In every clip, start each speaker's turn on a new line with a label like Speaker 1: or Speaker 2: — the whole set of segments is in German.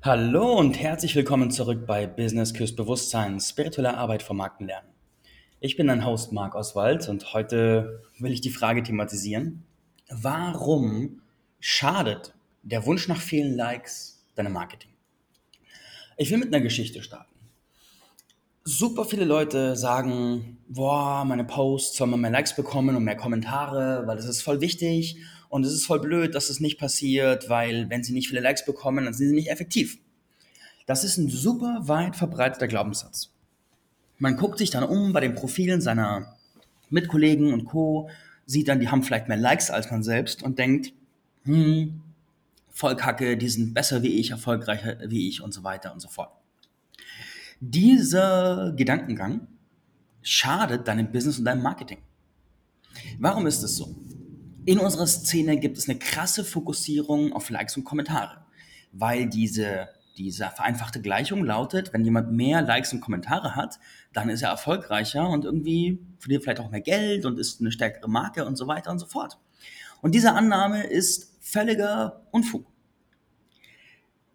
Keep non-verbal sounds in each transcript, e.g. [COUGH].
Speaker 1: Hallo und herzlich willkommen zurück bei Business Küsst Bewusstsein, spirituelle Arbeit vom Markenlernen. Ich bin dein Host Marc Oswald und heute will ich die Frage thematisieren, warum schadet der Wunsch nach vielen Likes deinem Marketing? Ich will mit einer Geschichte starten. Super viele Leute sagen, boah, meine Posts sollen mehr Likes bekommen und mehr Kommentare, weil das ist voll wichtig und es ist voll blöd, dass es nicht passiert, weil wenn sie nicht viele Likes bekommen, dann sind sie nicht effektiv. Das ist ein super weit verbreiteter Glaubenssatz. Man guckt sich dann um bei den Profilen seiner Mitkollegen und Co., sieht dann, die haben vielleicht mehr Likes als man selbst und denkt, hm, voll kacke, die sind besser wie ich, erfolgreicher wie ich und so weiter und so fort. Dieser Gedankengang schadet deinem Business und deinem Marketing. Warum ist es so? In unserer Szene gibt es eine krasse Fokussierung auf Likes und Kommentare, weil diese, diese vereinfachte Gleichung lautet, wenn jemand mehr Likes und Kommentare hat, dann ist er erfolgreicher und irgendwie verdient vielleicht auch mehr Geld und ist eine stärkere Marke und so weiter und so fort. Und diese Annahme ist völliger Unfug.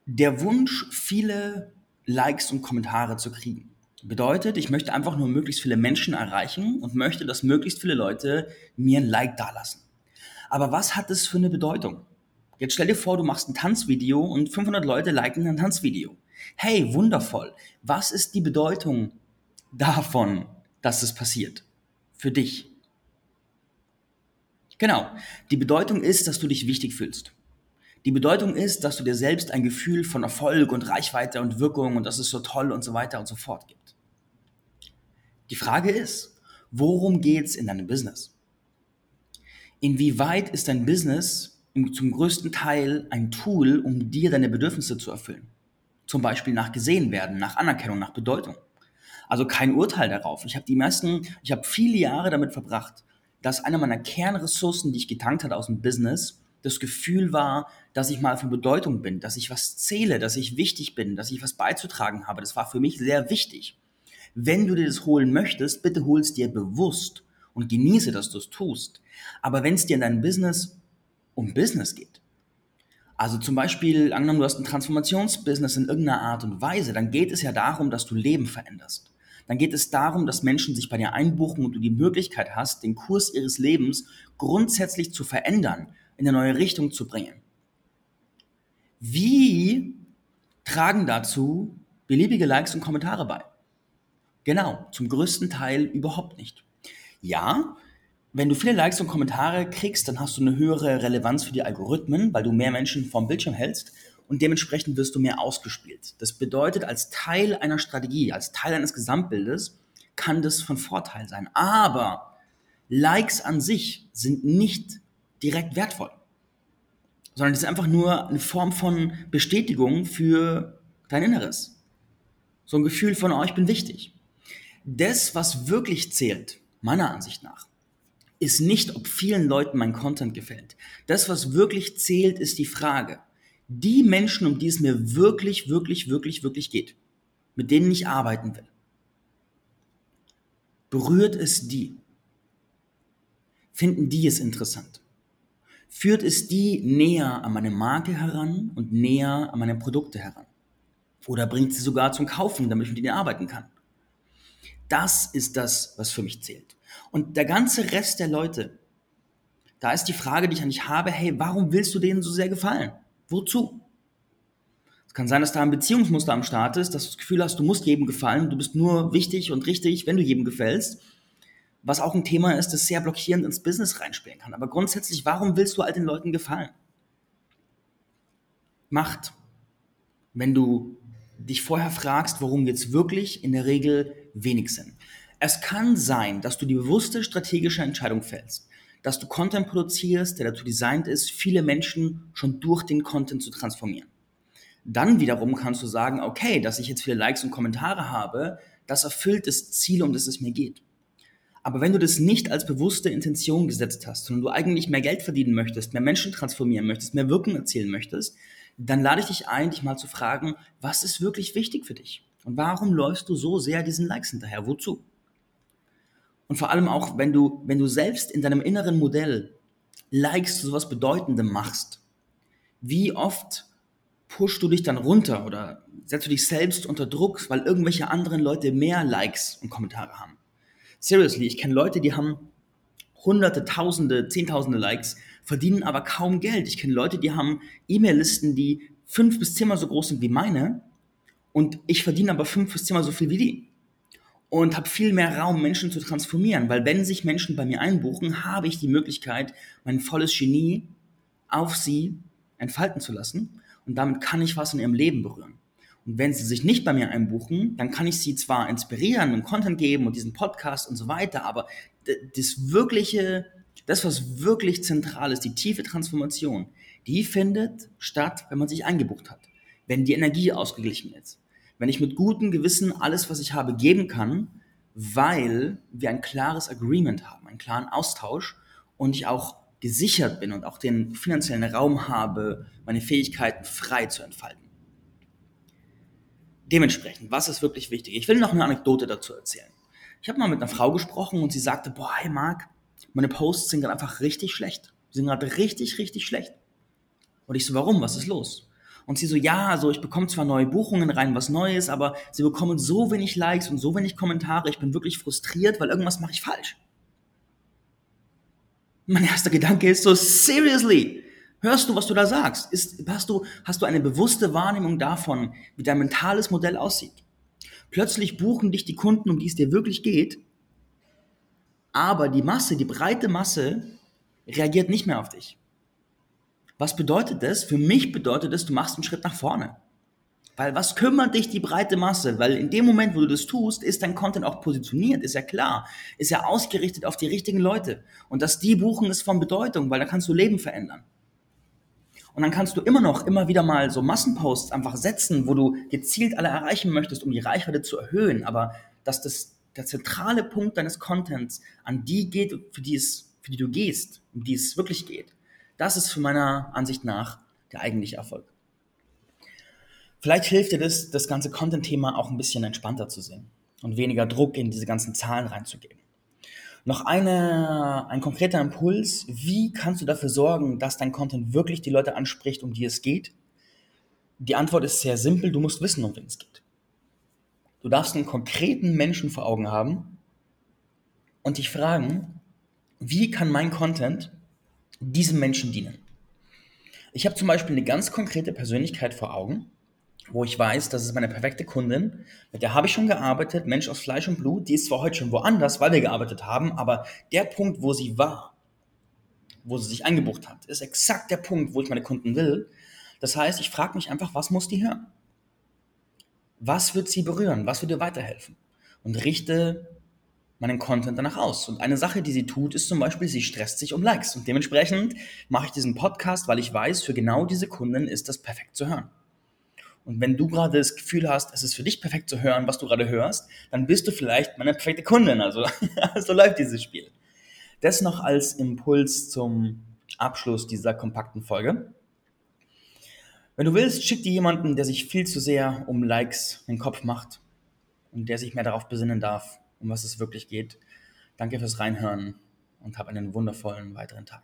Speaker 1: Der Wunsch, viele Likes und Kommentare zu kriegen, bedeutet, ich möchte einfach nur möglichst viele Menschen erreichen und möchte, dass möglichst viele Leute mir ein Like dalassen. Aber was hat das für eine Bedeutung? Jetzt stell dir vor, du machst ein Tanzvideo und 500 Leute liken ein Tanzvideo. Hey, wundervoll. Was ist die Bedeutung davon, dass es passiert? Für dich. Genau. Die Bedeutung ist, dass du dich wichtig fühlst. Die Bedeutung ist, dass du dir selbst ein Gefühl von Erfolg und Reichweite und Wirkung und das ist so toll und so weiter und so fort gibt. Die Frage ist, worum geht's in deinem Business? inwieweit ist dein Business zum größten Teil ein Tool, um dir deine Bedürfnisse zu erfüllen? Zum Beispiel nach gesehen werden, nach Anerkennung, nach Bedeutung. Also kein Urteil darauf. Ich habe die meisten, ich habe viele Jahre damit verbracht, dass einer meiner Kernressourcen, die ich getankt hatte aus dem Business, das Gefühl war, dass ich mal von Bedeutung bin, dass ich was zähle, dass ich wichtig bin, dass ich was beizutragen habe. Das war für mich sehr wichtig. Wenn du dir das holen möchtest, bitte hol es dir bewusst und genieße, dass du es tust. Aber wenn es dir in deinem Business um Business geht, also zum Beispiel, angenommen, du hast ein Transformationsbusiness in irgendeiner Art und Weise, dann geht es ja darum, dass du Leben veränderst. Dann geht es darum, dass Menschen sich bei dir einbuchen und du die Möglichkeit hast, den Kurs ihres Lebens grundsätzlich zu verändern, in eine neue Richtung zu bringen. Wie tragen dazu beliebige Likes und Kommentare bei? Genau, zum größten Teil überhaupt nicht. Ja, wenn du viele Likes und Kommentare kriegst, dann hast du eine höhere Relevanz für die Algorithmen, weil du mehr Menschen vom Bildschirm hältst und dementsprechend wirst du mehr ausgespielt. Das bedeutet, als Teil einer Strategie, als Teil eines Gesamtbildes kann das von Vorteil sein. Aber Likes an sich sind nicht direkt wertvoll, sondern es ist einfach nur eine Form von Bestätigung für dein Inneres. So ein Gefühl von, oh, ich bin wichtig. Das, was wirklich zählt, meiner Ansicht nach, ist nicht, ob vielen Leuten mein Content gefällt. Das, was wirklich zählt, ist die Frage. Die Menschen, um die es mir wirklich, wirklich, wirklich, wirklich geht, mit denen ich arbeiten will, berührt es die? Finden die es interessant? Führt es die näher an meine Marke heran und näher an meine Produkte heran? Oder bringt sie sogar zum Kaufen, damit ich mit ihnen arbeiten kann? Das ist das, was für mich zählt. Und der ganze Rest der Leute, da ist die Frage, die ich an dich habe, hey, warum willst du denen so sehr gefallen? Wozu? Es kann sein, dass da ein Beziehungsmuster am Start ist, dass du das Gefühl hast, du musst jedem gefallen, du bist nur wichtig und richtig, wenn du jedem gefällst. Was auch ein Thema ist, das sehr blockierend ins Business reinspielen kann. Aber grundsätzlich, warum willst du all den Leuten gefallen? Macht. Wenn du dich vorher fragst, worum geht's wirklich, in der Regel wenig Sinn. Es kann sein, dass du die bewusste strategische Entscheidung fällst, dass du Content produzierst, der dazu designt ist, viele Menschen schon durch den Content zu transformieren. Dann wiederum kannst du sagen, okay, dass ich jetzt viele Likes und Kommentare habe, das erfüllt das Ziel, um das es mir geht. Aber wenn du das nicht als bewusste Intention gesetzt hast, sondern du eigentlich mehr Geld verdienen möchtest, mehr Menschen transformieren möchtest, mehr Wirkung erzielen möchtest, dann lade ich dich ein, dich mal zu fragen, was ist wirklich wichtig für dich? Und warum läufst du so sehr diesen Likes hinterher? Wozu? Und vor allem auch, wenn du, wenn du selbst in deinem inneren Modell Likes zu sowas Bedeutendem machst, wie oft pushst du dich dann runter oder setzt du dich selbst unter Druck, weil irgendwelche anderen Leute mehr Likes und Kommentare haben. Seriously, ich kenne Leute, die haben hunderte, tausende, zehntausende Likes, verdienen aber kaum Geld. Ich kenne Leute, die haben E-Mail-Listen, die fünf bis zehnmal so groß sind wie meine und ich verdiene aber fünf bis zehnmal so viel wie die. Und habe viel mehr Raum, Menschen zu transformieren, weil wenn sich Menschen bei mir einbuchen, habe ich die Möglichkeit, mein volles Genie auf sie entfalten zu lassen und damit kann ich was in ihrem Leben berühren. Und wenn sie sich nicht bei mir einbuchen, dann kann ich sie zwar inspirieren und Content geben und diesen Podcast und so weiter, aber das wirkliche, das, was wirklich zentral ist, die tiefe Transformation, die findet statt, wenn man sich eingebucht hat. Wenn die Energie ausgeglichen ist. Wenn ich mit gutem Gewissen alles, was ich habe, geben kann, weil wir ein klares Agreement haben, einen klaren Austausch und ich auch gesichert bin und auch den finanziellen Raum habe, meine Fähigkeiten frei zu entfalten. Dementsprechend, was ist wirklich wichtig? Ich will noch eine Anekdote dazu erzählen. Ich habe mal mit einer Frau gesprochen und sie sagte, boah, hey Marc, meine Posts sind gerade einfach richtig schlecht. Sie sind gerade richtig, richtig schlecht. Und ich so, warum? Was ist los? Und sie so, ja, also ich bekomme zwar neue Buchungen rein, was Neues, aber sie bekommen so wenig Likes und so wenig Kommentare. Ich bin wirklich frustriert, weil irgendwas mache ich falsch. Mein erster Gedanke ist so, seriously, Hörst du, was du da sagst? Ist, hast, du, hast du eine bewusste Wahrnehmung davon, wie dein mentales Modell aussieht? Plötzlich buchen dich die Kunden, um die es dir wirklich geht, aber die Masse, die breite Masse reagiert nicht mehr auf dich. Was bedeutet das? Für mich bedeutet das, du machst einen Schritt nach vorne. Weil was kümmert dich die breite Masse? Weil in dem Moment, wo du das tust, ist dein Content auch positioniert, ist ja klar. Ist ja ausgerichtet auf die richtigen Leute. Und dass die buchen, ist von Bedeutung, weil da kannst du Leben verändern. Und dann kannst du immer noch immer wieder mal so Massenposts einfach setzen, wo du gezielt alle erreichen möchtest, um die Reichweite zu erhöhen. Aber dass das der zentrale Punkt deines Contents an die geht, für die es, für die du gehst, um die es wirklich geht, das ist für meiner Ansicht nach der eigentliche Erfolg. Vielleicht hilft dir das, das ganze Content-Thema auch ein bisschen entspannter zu sehen und weniger Druck in diese ganzen Zahlen reinzugeben. Noch eine, ein konkreter Impuls. Wie kannst du dafür sorgen, dass dein Content wirklich die Leute anspricht, um die es geht? Die Antwort ist sehr simpel. Du musst wissen, um wen es geht. Du darfst einen konkreten Menschen vor Augen haben und dich fragen, wie kann mein Content diesem Menschen dienen? Ich habe zum Beispiel eine ganz konkrete Persönlichkeit vor Augen wo ich weiß, das ist meine perfekte Kundin, mit der habe ich schon gearbeitet, Mensch aus Fleisch und Blut, die ist zwar heute schon woanders, weil wir gearbeitet haben, aber der Punkt, wo sie war, wo sie sich eingebucht hat, ist exakt der Punkt, wo ich meine Kunden will. Das heißt, ich frage mich einfach, was muss die hören? Was wird sie berühren? Was wird ihr weiterhelfen? Und richte meinen Content danach aus. Und eine Sache, die sie tut, ist zum Beispiel, sie stresst sich um Likes. Und dementsprechend mache ich diesen Podcast, weil ich weiß, für genau diese Kunden ist das perfekt zu hören. Und wenn du gerade das Gefühl hast, es ist für dich perfekt zu hören, was du gerade hörst, dann bist du vielleicht meine perfekte Kundin. Also [LAUGHS] so läuft dieses Spiel. Das noch als Impuls zum Abschluss dieser kompakten Folge. Wenn du willst, schick dir jemanden, der sich viel zu sehr um Likes den Kopf macht und der sich mehr darauf besinnen darf, um was es wirklich geht. Danke fürs Reinhören und hab einen wundervollen weiteren Tag.